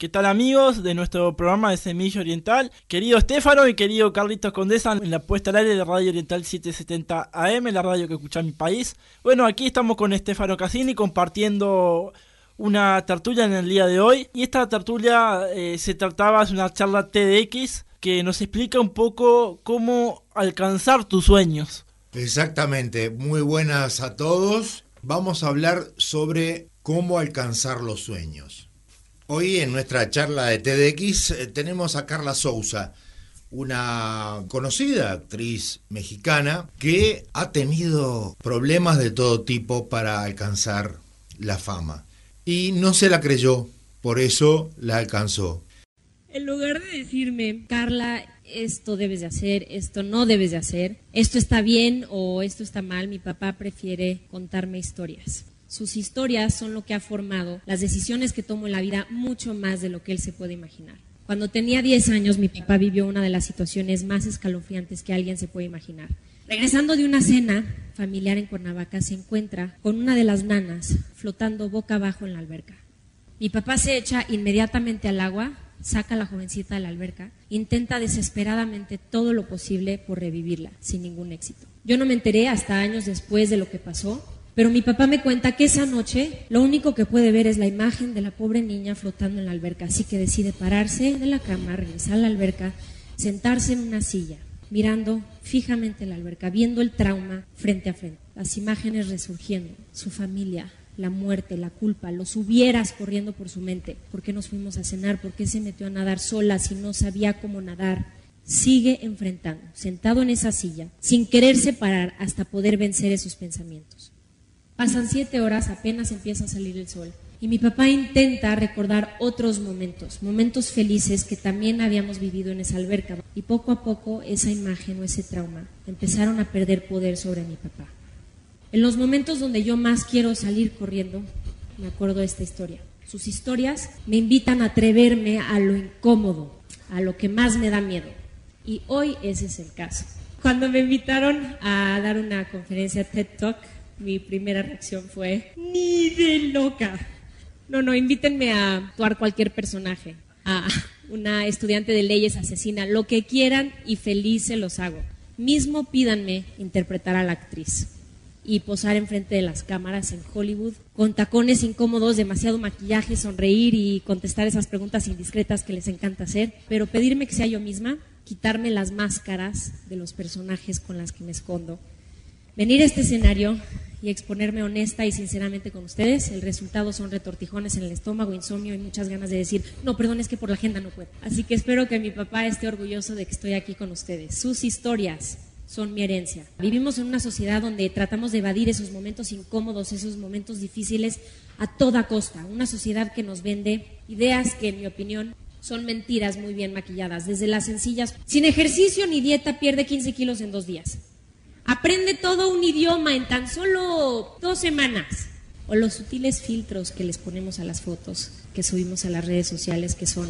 ¿Qué tal amigos de nuestro programa de Semilla Oriental? Querido Estefano y querido Carlitos Condesa en la puesta al aire de Radio Oriental 770 AM, la radio que escucha mi país. Bueno, aquí estamos con Estefano Cassini compartiendo una tertulia en el día de hoy. Y esta tertulia eh, se trataba de una charla TDX que nos explica un poco cómo alcanzar tus sueños. Exactamente, muy buenas a todos. Vamos a hablar sobre cómo alcanzar los sueños. Hoy en nuestra charla de TDX eh, tenemos a Carla Souza, una conocida actriz mexicana que ha tenido problemas de todo tipo para alcanzar la fama. Y no se la creyó, por eso la alcanzó. En lugar de decirme, Carla, esto debes de hacer, esto no debes de hacer, esto está bien o esto está mal, mi papá prefiere contarme historias. Sus historias son lo que ha formado las decisiones que tomo en la vida mucho más de lo que él se puede imaginar. Cuando tenía 10 años, mi papá vivió una de las situaciones más escalofriantes que alguien se puede imaginar. Regresando de una cena familiar en Cuernavaca, se encuentra con una de las nanas flotando boca abajo en la alberca. Mi papá se echa inmediatamente al agua, saca a la jovencita de la alberca, intenta desesperadamente todo lo posible por revivirla, sin ningún éxito. Yo no me enteré hasta años después de lo que pasó, pero mi papá me cuenta que esa noche lo único que puede ver es la imagen de la pobre niña flotando en la alberca, así que decide pararse de la cama, regresar a la alberca, sentarse en una silla, mirando fijamente la alberca, viendo el trauma frente a frente, las imágenes resurgiendo, su familia, la muerte, la culpa, los hubieras corriendo por su mente. ¿Por qué nos fuimos a cenar? ¿Por qué se metió a nadar sola si no sabía cómo nadar? Sigue enfrentando, sentado en esa silla, sin querer separar hasta poder vencer esos pensamientos. Pasan siete horas, apenas empieza a salir el sol. Y mi papá intenta recordar otros momentos, momentos felices que también habíamos vivido en esa alberca. Y poco a poco esa imagen o ese trauma empezaron a perder poder sobre mi papá. En los momentos donde yo más quiero salir corriendo, me acuerdo de esta historia. Sus historias me invitan a atreverme a lo incómodo, a lo que más me da miedo. Y hoy ese es el caso. Cuando me invitaron a dar una conferencia TED Talk, mi primera reacción fue, ni de loca. No, no, invítenme a actuar cualquier personaje, a una estudiante de leyes asesina, lo que quieran y feliz se los hago. Mismo pídanme interpretar a la actriz y posar enfrente de las cámaras en Hollywood, con tacones incómodos, demasiado maquillaje, sonreír y contestar esas preguntas indiscretas que les encanta hacer, pero pedirme que sea yo misma, quitarme las máscaras de los personajes con las que me escondo, venir a este escenario y exponerme honesta y sinceramente con ustedes. El resultado son retortijones en el estómago, insomnio y muchas ganas de decir, no, perdón, es que por la agenda no puedo. Así que espero que mi papá esté orgulloso de que estoy aquí con ustedes. Sus historias son mi herencia. Vivimos en una sociedad donde tratamos de evadir esos momentos incómodos, esos momentos difíciles a toda costa. Una sociedad que nos vende ideas que, en mi opinión, son mentiras muy bien maquilladas. Desde las sencillas, sin ejercicio ni dieta pierde 15 kilos en dos días Aprende todo un idioma en tan solo dos semanas. O los sutiles filtros que les ponemos a las fotos que subimos a las redes sociales, que son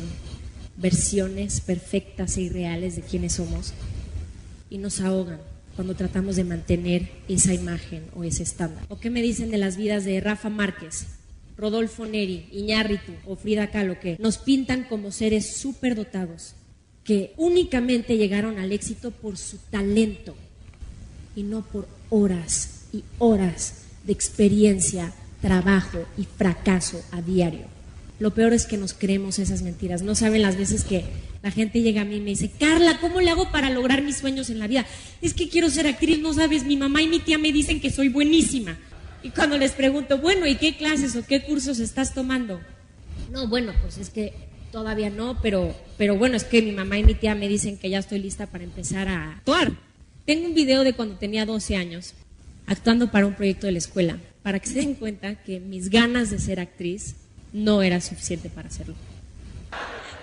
versiones perfectas e irreales de quienes somos, y nos ahogan cuando tratamos de mantener esa imagen o ese estándar. ¿O qué me dicen de las vidas de Rafa Márquez, Rodolfo Neri, Iñárritu o Frida Kahlo, que nos pintan como seres superdotados, que únicamente llegaron al éxito por su talento, y no por horas y horas de experiencia, trabajo y fracaso a diario. Lo peor es que nos creemos esas mentiras. No saben las veces que la gente llega a mí y me dice, Carla, ¿cómo le hago para lograr mis sueños en la vida? Es que quiero ser actriz, no sabes, mi mamá y mi tía me dicen que soy buenísima. Y cuando les pregunto, bueno, ¿y qué clases o qué cursos estás tomando? No, bueno, pues es que todavía no, pero, pero bueno, es que mi mamá y mi tía me dicen que ya estoy lista para empezar a actuar. Tengo un video de cuando tenía 12 años, actuando para un proyecto de la escuela, para que se den cuenta que mis ganas de ser actriz no era suficiente para hacerlo.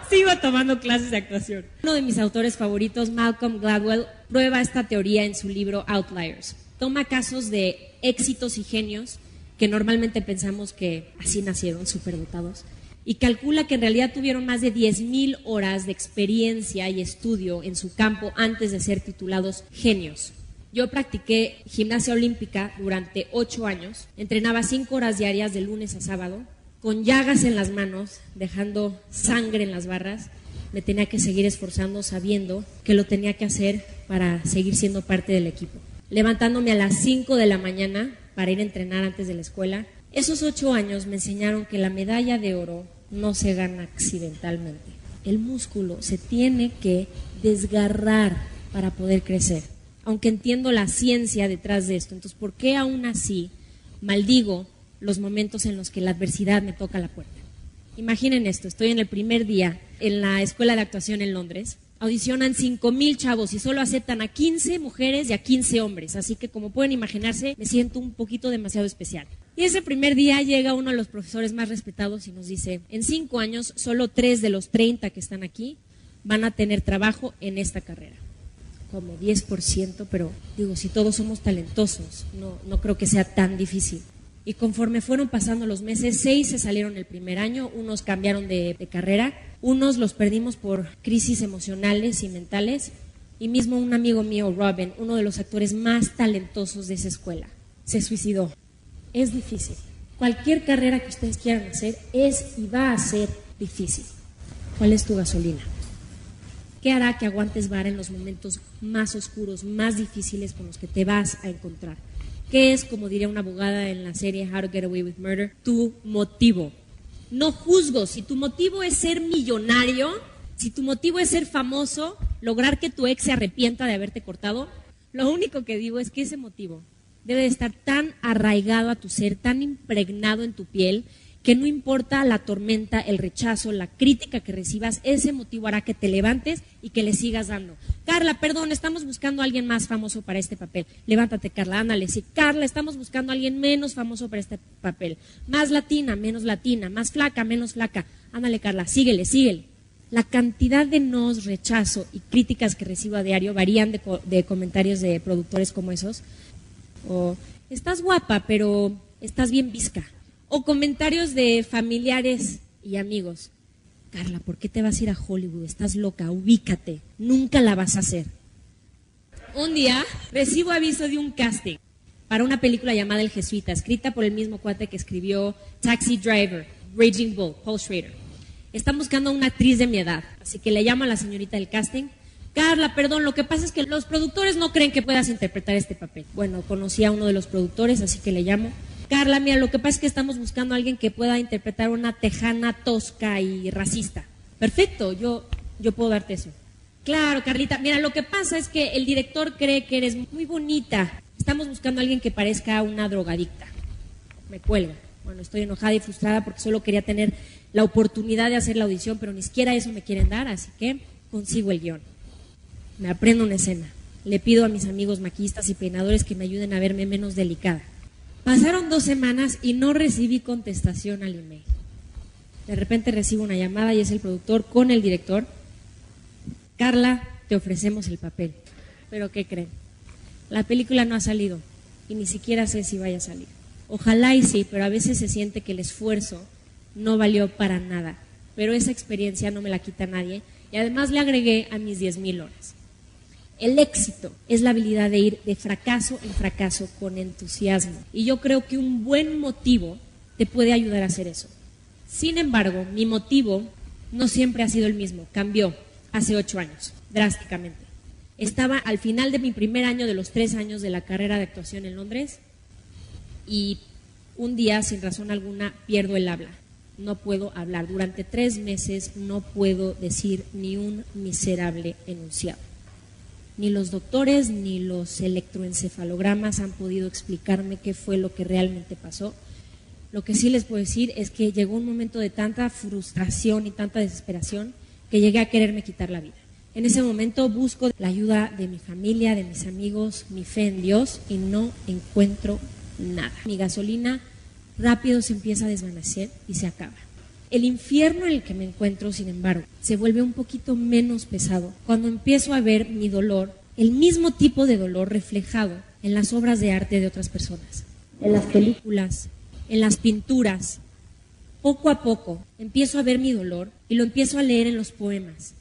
Sigo tomando clases de actuación. Uno de mis autores favoritos, Malcolm Gladwell, prueba esta teoría en su libro Outliers. Toma casos de éxitos y genios que normalmente pensamos que así nacieron, superdotados, y calcula que en realidad tuvieron más de 10.000 horas de experiencia y estudio en su campo antes de ser titulados genios. Yo practiqué gimnasia olímpica durante ocho años, entrenaba cinco horas diarias de lunes a sábado, con llagas en las manos, dejando sangre en las barras, me tenía que seguir esforzando sabiendo que lo tenía que hacer para seguir siendo parte del equipo. Levantándome a las 5 de la mañana para ir a entrenar antes de la escuela. Esos ocho años me enseñaron que la medalla de oro no se gana accidentalmente. El músculo se tiene que desgarrar para poder crecer. Aunque entiendo la ciencia detrás de esto. Entonces, ¿por qué aún así maldigo los momentos en los que la adversidad me toca la puerta? Imaginen esto, estoy en el primer día en la escuela de actuación en Londres. Audicionan 5.000 chavos y solo aceptan a 15 mujeres y a 15 hombres. Así que como pueden imaginarse, me siento un poquito demasiado especial. Y ese primer día llega uno de los profesores más respetados y nos dice, en cinco años, solo tres de los 30 que están aquí van a tener trabajo en esta carrera. Como 10%, pero digo, si todos somos talentosos, no, creo que sea tan difícil. Y conforme fueron pasando los meses, seis se salieron el primer año, unos cambiaron de, de, carrera, unos los perdimos por crisis emocionales y mentales, y mismo un amigo mío, Robin, uno de los actores más talentosos de esa escuela, se suicidó. Es difícil. Cualquier carrera que ustedes quieran hacer es y va a ser difícil. ¿Cuál es tu gasolina? ¿Qué hará que aguantes vara en los momentos más oscuros, más difíciles con los que te vas a encontrar? ¿Qué es, como diría una abogada en la serie How to Get Away with Murder, tu motivo? No juzgo. Si tu motivo es ser millonario, si tu motivo es ser famoso, lograr que tu ex se arrepienta de haberte cortado, lo único que digo es que ese motivo debe de estar tan arraigado a tu ser, tan impregnado en tu piel, que no importa la tormenta, el rechazo, la crítica que recibas, ese motivo hará que te levantes y que le sigas dando. Carla, perdón, estamos buscando a alguien más famoso para este papel. Levántate, Carla, ándale. Sí, Carla, estamos buscando a alguien menos famoso para este papel. Más latina, menos latina. Más flaca, menos flaca. Ándale, Carla, síguele, síguele. La cantidad de nos, rechazo y críticas que recibo a diario varían de, de comentarios de productores como esos. O, estás guapa, pero estás bien visca o comentarios de familiares y amigos. Carla, ¿por qué te vas a ir a Hollywood? Estás loca, ubícate, nunca la vas a hacer. Un día recibo aviso de un casting para una película llamada El Jesuita, escrita por el mismo cuate que escribió Taxi Driver, Raging Bull, Paul Schrader. Están buscando a una actriz de mi edad, así que le llamo a la señorita del casting. Carla, perdón, lo que pasa es que los productores no creen que puedas interpretar este papel. Bueno, conocí a uno de los productores, así que le llamo. Carla, mira, lo que pasa es que estamos buscando a alguien que pueda interpretar una tejana tosca y racista. Perfecto, yo, yo puedo darte eso. Claro, Carlita, mira, lo que pasa es que el director cree que eres muy bonita. Estamos buscando a alguien que parezca una drogadicta. Me cuelga. Bueno, estoy enojada y frustrada porque solo quería tener la oportunidad de hacer la audición, pero ni siquiera eso me quieren dar, así que consigo el guion. Me aprendo una escena. Le pido a mis amigos maquillistas y peinadores que me ayuden a verme menos delicada. Pasaron dos semanas y no recibí contestación al email. De repente recibo una llamada y es el productor con el director. Carla, te ofrecemos el papel. Pero ¿qué creen? La película no ha salido y ni siquiera sé si vaya a salir. Ojalá y sí, pero a veces se siente que el esfuerzo no valió para nada. Pero esa experiencia no me la quita nadie y además le agregué a mis 10.000 horas. El éxito es la habilidad de ir de fracaso en fracaso con entusiasmo. Y yo creo que un buen motivo te puede ayudar a hacer eso. Sin embargo, mi motivo no siempre ha sido el mismo. Cambió hace ocho años, drásticamente. Estaba al final de mi primer año de los tres años de la carrera de actuación en Londres y un día, sin razón alguna, pierdo el habla. No puedo hablar. Durante tres meses no puedo decir ni un miserable enunciado. Ni los doctores ni los electroencefalogramas han podido explicarme qué fue lo que realmente pasó. Lo que sí les puedo decir es que llegó un momento de tanta frustración y tanta desesperación que llegué a quererme quitar la vida. En ese momento busco la ayuda de mi familia, de mis amigos, mi fe en Dios y no encuentro nada. Mi gasolina rápido se empieza a desvanecer y se acaba. El infierno en el que me encuentro, sin embargo, se vuelve un poquito menos pesado cuando empiezo a ver mi dolor, el mismo tipo de dolor reflejado en las obras de arte de otras personas, en las películas, en las pinturas. Poco a poco empiezo a ver mi dolor y lo empiezo a leer en los poemas.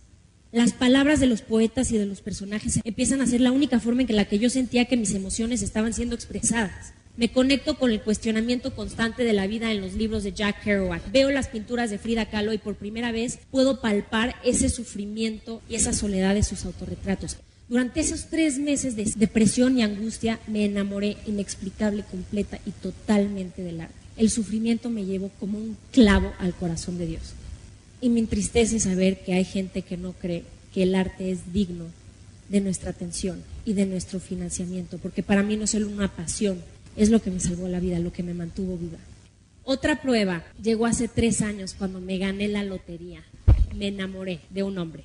Las palabras de los poetas y de los personajes empiezan a ser la única forma en que la que yo sentía que mis emociones estaban siendo expresadas. Me conecto con el cuestionamiento constante de la vida en los libros de Jack Kerouac. Veo las pinturas de Frida Kahlo y por primera vez puedo palpar ese sufrimiento y esa soledad de sus autorretratos. Durante esos tres meses de depresión y angustia me enamoré inexplicable, completa y totalmente del arte. El sufrimiento me llevó como un clavo al corazón de Dios. Y me entristece saber que hay gente que no cree que el arte es digno de nuestra atención y de nuestro financiamiento, porque para mí no es solo una pasión, es lo que me salvó la vida, lo que me mantuvo viva. Otra prueba llegó hace tres años cuando me gané la lotería. Me enamoré de un hombre.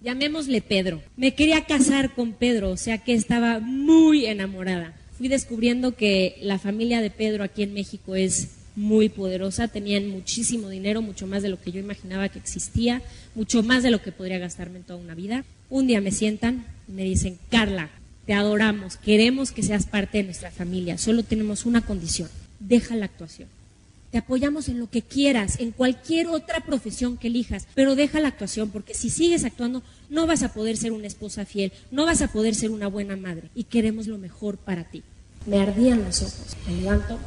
Llamémosle Pedro. Me quería casar con Pedro, o sea que estaba muy enamorada. Fui descubriendo que la familia de Pedro aquí en México es muy poderosa, tenían muchísimo dinero, mucho más de lo que yo imaginaba que existía, mucho más de lo que podría gastarme en toda una vida. Un día me sientan me dicen, Carla, te adoramos, queremos que seas parte de nuestra familia, solo tenemos una condición, deja la actuación. Te apoyamos en lo que quieras, en cualquier otra profesión que elijas, pero deja la actuación porque si sigues actuando no vas a poder ser una esposa fiel, no vas a poder ser una buena madre y queremos lo mejor para ti. Me ardían los ojos, me levanto,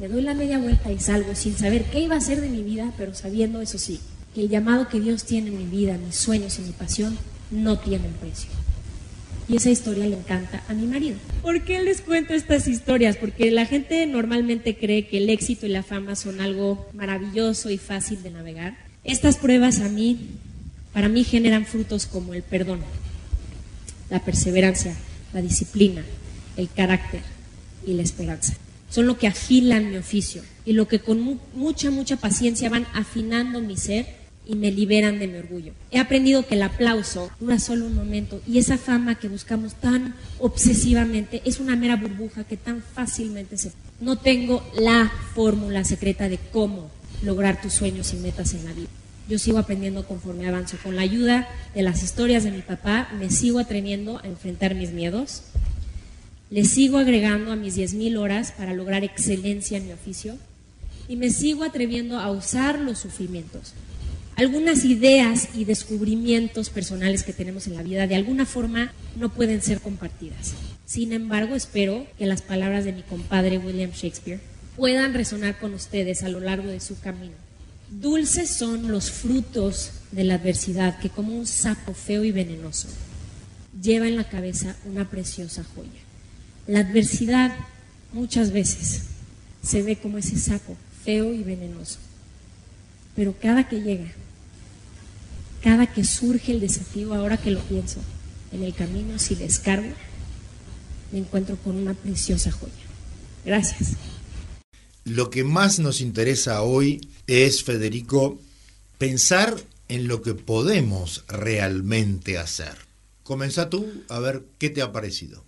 me doy la media vuelta y salgo sin saber qué iba a ser de mi vida, pero sabiendo, eso sí, que el llamado que Dios tiene en mi vida, mis sueños y mi pasión no tienen precio. Y esa historia le encanta a mi marido. ¿Por qué les cuento estas historias? Porque la gente normalmente cree que el éxito y la fama son algo maravilloso y fácil de navegar. Estas pruebas a mí, para mí generan frutos como el perdón, la perseverancia, la disciplina, el carácter y la esperanza. Son lo que afilan mi oficio y lo que con mucha, mucha paciencia van afinando mi ser y me liberan de mi orgullo. He aprendido que el aplauso dura solo un momento y esa fama que buscamos tan obsesivamente es una mera burbuja que tan fácilmente se... No tengo la fórmula secreta de cómo lograr tus sueños y metas en la vida. Yo sigo aprendiendo conforme avanzo. Con la ayuda de las historias de mi papá, me sigo atreviendo a enfrentar mis miedos. Le sigo agregando a mis 10.000 horas para lograr excelencia en mi oficio. Y me sigo atreviendo a usar los sufrimientos algunas ideas y descubrimientos personales que tenemos en la vida de alguna forma no pueden ser compartidas. Sin embargo, espero que las palabras de mi compadre William Shakespeare puedan resonar con ustedes a lo largo de su camino. Dulces son los frutos de la adversidad que como un sapo feo y venenoso lleva en la cabeza una preciosa joya. La adversidad muchas veces se ve como ese sapo feo y venenoso, pero cada que llega cada que surge el desafío, ahora que lo pienso, en el camino, si descargo, me encuentro con una preciosa joya. Gracias. Lo que más nos interesa hoy es, Federico, pensar en lo que podemos realmente hacer. Comenzá tú a ver qué te ha parecido.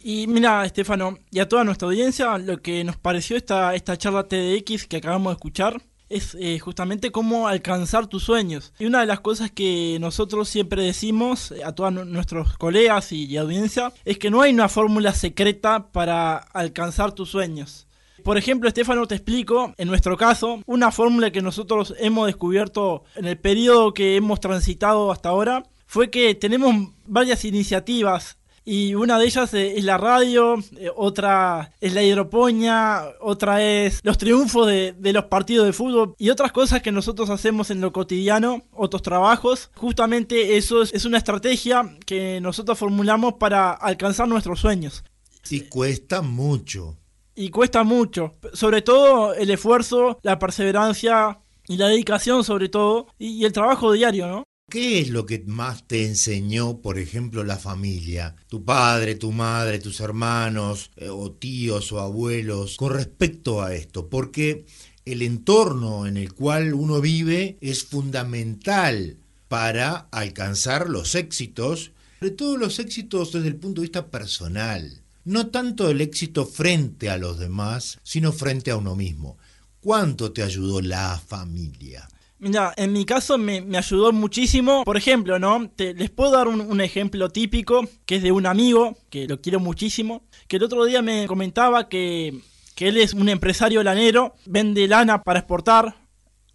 Y mira, Estefano, y a toda nuestra audiencia, lo que nos pareció esta, esta charla TDX que acabamos de escuchar, es eh, justamente cómo alcanzar tus sueños. Y una de las cosas que nosotros siempre decimos a todos nuestros colegas y, audiencia es que no hay una fórmula secreta para alcanzar tus sueños. Por ejemplo, Estefano, te explico, en nuestro caso, una fórmula que nosotros hemos descubierto en el periodo que hemos transitado hasta ahora fue que tenemos varias iniciativas y una de ellas es la radio, eh, otra es la hidroponía, otra es los triunfos de, los partidos de fútbol y otras cosas que nosotros hacemos en lo cotidiano, otros trabajos. Justamente eso es, una estrategia que nosotros formulamos para alcanzar nuestros sueños. Y cuesta mucho. Y cuesta mucho. Sobre todo el esfuerzo, la perseverancia y la dedicación sobre todo y el trabajo diario, ¿no? ¿Qué es lo que más te enseñó, por ejemplo, la familia? Tu padre, tu madre, tus hermanos, eh, o tíos o abuelos, con respecto a esto. Porque el entorno en el cual uno vive es fundamental para alcanzar los éxitos, sobre todo los éxitos desde el punto de vista personal. No tanto el éxito frente a los demás, sino frente a uno mismo. ¿Cuánto te ayudó la familia? Mira, en mi caso me, ayudó muchísimo. Por ejemplo, ¿no? Te, les puedo dar un, ejemplo típico que es de un amigo, que lo quiero muchísimo, que el otro día me comentaba que, él es un empresario lanero, vende lana para exportar.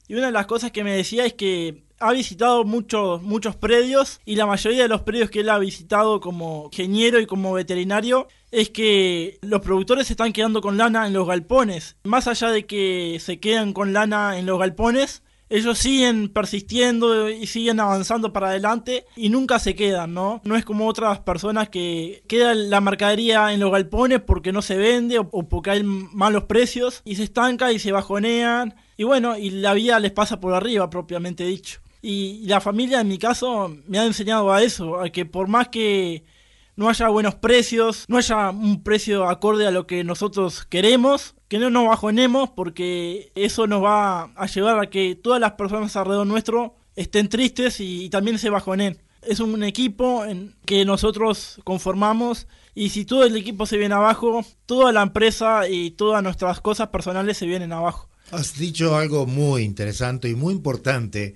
Y una de las cosas que me decía es que ha visitado muchos, muchos predios y la mayoría de los predios que él ha visitado como ingeniero y como veterinario es que los productores se están quedando con lana en los galpones. Más allá de que se quedan con lana en los galpones, ellos siguen persistiendo y siguen avanzando para adelante y nunca se quedan, ¿no? No es como otras personas que queda la mercadería en los galpones porque no se vende o, porque hay malos precios y se estanca y se bajonean y bueno, y la vida les pasa por arriba propiamente dicho. Y la familia en mi caso me ha enseñado a eso, a que por más que no haya buenos precios, no haya un precio acorde a lo que nosotros queremos, que no nos bajonemos porque eso nos va a llevar a que todas las personas alrededor nuestro estén tristes y, también se bajonen. Es un equipo en que nosotros conformamos y si todo el equipo se viene abajo, toda la empresa y todas nuestras cosas personales se vienen abajo. Has dicho algo muy interesante y muy importante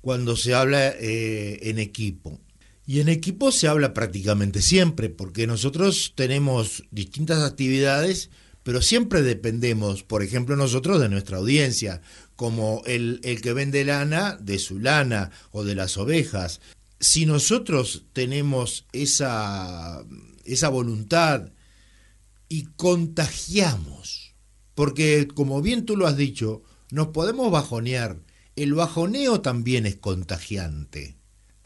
cuando se habla eh, en equipo. Y en equipo se habla prácticamente siempre, porque nosotros tenemos distintas actividades, pero siempre dependemos, por ejemplo, nosotros de nuestra audiencia, como el, el que vende lana de su lana o de las ovejas. Si nosotros tenemos esa, esa voluntad y contagiamos, porque como bien tú lo has dicho, nos podemos bajonear, el bajoneo también es contagiante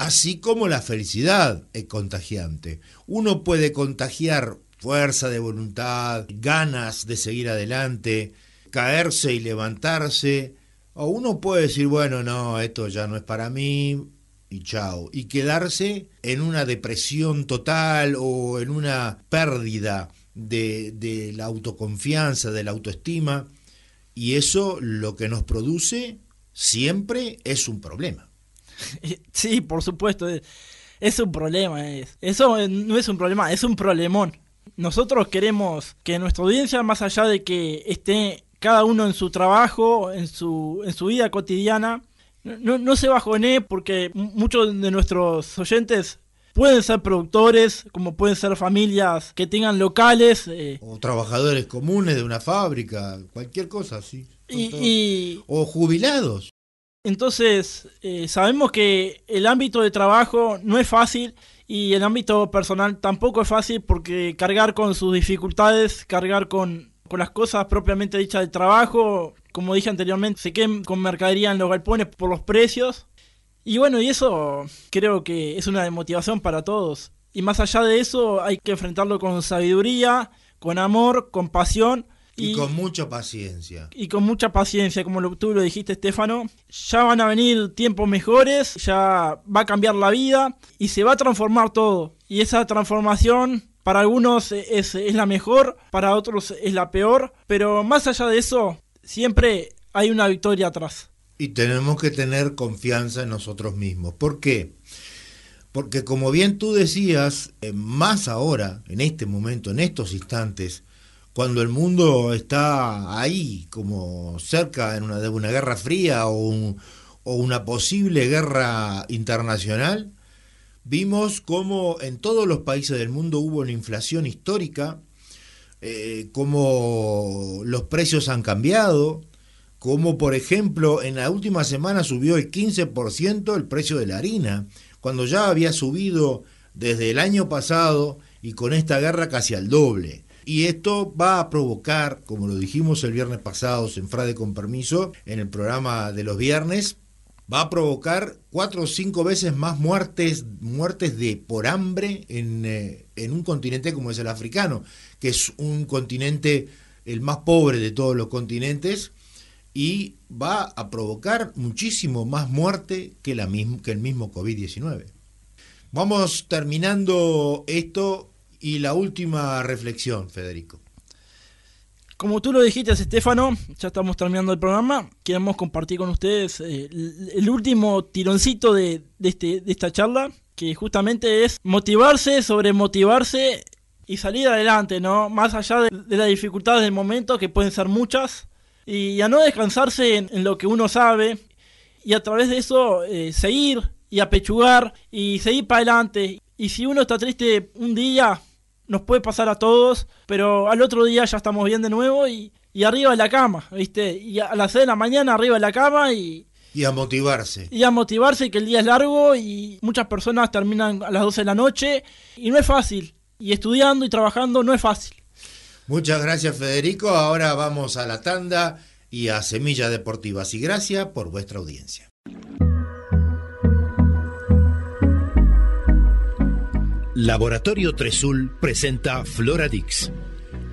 así como la felicidad es contagiante. Uno puede contagiar fuerza de voluntad, ganas de seguir adelante, caerse y levantarse, o uno puede decir, bueno, no, esto ya no es para mí, y chao, y quedarse en una depresión total o en una pérdida de, de la autoconfianza, de la autoestima, y eso lo que nos produce siempre es un problema. Sí, por supuesto, es, un problema. eso no es un problema, es un problemón. Nosotros queremos que nuestra audiencia, más allá de que esté cada uno en su trabajo, en su, en su vida cotidiana, no, no se bajone porque muchos de nuestros oyentes pueden ser productores, como pueden ser familias que tengan locales. Eh, o trabajadores comunes de una fábrica, cualquier cosa sí y, o jubilados. Entonces, eh, sabemos que el ámbito de trabajo no es fácil y el ámbito personal tampoco es fácil porque cargar con sus dificultades, cargar con, con las cosas propiamente dichas del trabajo, como dije anteriormente, se queden con mercadería en los galpones por los precios. Y bueno, y eso creo que es una motivación para todos. Y más allá de eso, hay que enfrentarlo con sabiduría, con amor, con pasión y, con mucha paciencia. Y con mucha paciencia, como tú lo dijiste, Estefano. Ya van a venir tiempos mejores, ya va a cambiar la vida y se va a transformar todo. Y esa transformación para algunos es, es la mejor, para otros es la peor, pero más allá de eso, siempre hay una victoria atrás. Y tenemos que tener confianza en nosotros mismos. ¿Por qué? Porque como bien tú decías, eh, más ahora, en este momento, en estos instantes, cuando el mundo está ahí, como cerca en una, de una guerra fría o, una posible guerra internacional, vimos cómo en todos los países del mundo hubo una inflación histórica, eh, cómo los precios han cambiado, como por ejemplo en la última semana subió el 15% el precio de la harina, cuando ya había subido desde el año pasado y con esta guerra casi al doble. Y esto va a provocar, como lo dijimos el viernes pasado en Frade con Permiso, en el programa de los viernes, va a provocar cuatro o cinco veces más muertes, muertes de por hambre en, eh, en un continente como es el africano, que es un continente el más pobre de todos los continentes y va a provocar muchísimo más muerte que, la que el mismo COVID-19. Vamos terminando esto y la última reflexión, Federico. Como tú lo dijiste, Estefano, ya estamos terminando el programa. Queremos compartir con ustedes eh, el, último tironcito de, este, de esta charla, que justamente es motivarse, sobre motivarse y salir adelante, ¿no? Más allá de, las dificultades del momento, que pueden ser muchas, y a no descansarse en, lo que uno sabe, y a través de eso eh, seguir y apechugar y seguir para adelante. Y si uno está triste un día, nos puede pasar a todos, pero al otro día ya estamos bien de nuevo y, arriba de la cama, ¿viste? Y a las 6 de la mañana arriba de la cama y, Y a motivarse. Y a motivarse que el día es largo y muchas personas terminan a las 12 de la noche y no es fácil. Y estudiando y trabajando no es fácil. Muchas gracias Federico. Ahora vamos a la tanda y a Semillas Deportivas. Y gracias por vuestra audiencia. Laboratorio Tresul presenta Floradix,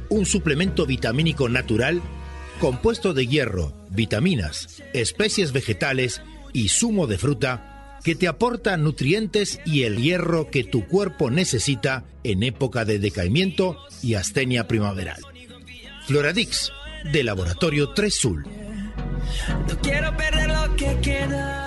un suplemento vitamínico natural compuesto de hierro, vitaminas, especies vegetales y zumo de fruta que te aporta nutrientes y el hierro que tu cuerpo necesita en época de decaimiento y astenia primaveral. Floradix, de Laboratorio Tresul. No quiero perder lo que queda.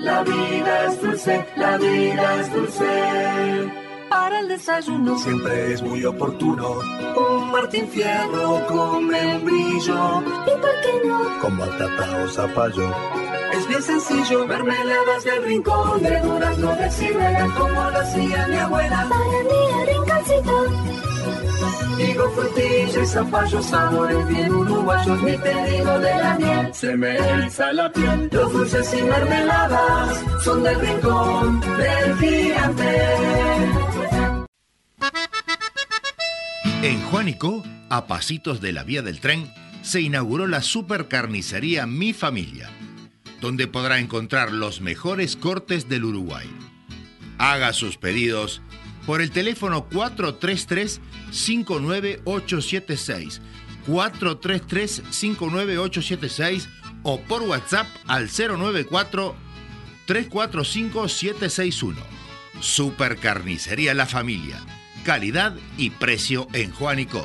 La vida es dulce, la vida es dulce. Para el desayuno siempre es muy oportuno. Un Martín Fierro con membrillo. ¿Y por qué no? Con batata o zapallo. Es bien sencillo, mermeladas del rincón, de durazno de ciruela, como lo hacía mi abuela. Para mi rinconcito. Digo frutilla y zapallo, sabores bien uruguayos, mi pedido de la miel. Se me eriza la piel. Los dulces y mermeladas son del rincón del gigante. En Juanico, a pasitos de la vía del tren, se inauguró la supercarnicería Mi Familia, donde podrá encontrar los mejores cortes del Uruguay. Haga sus pedidos por el teléfono 433-59876, 433-59876 o por WhatsApp al 094-345-761. Supercarnicería La Familia. Calidad y precio en Juanico.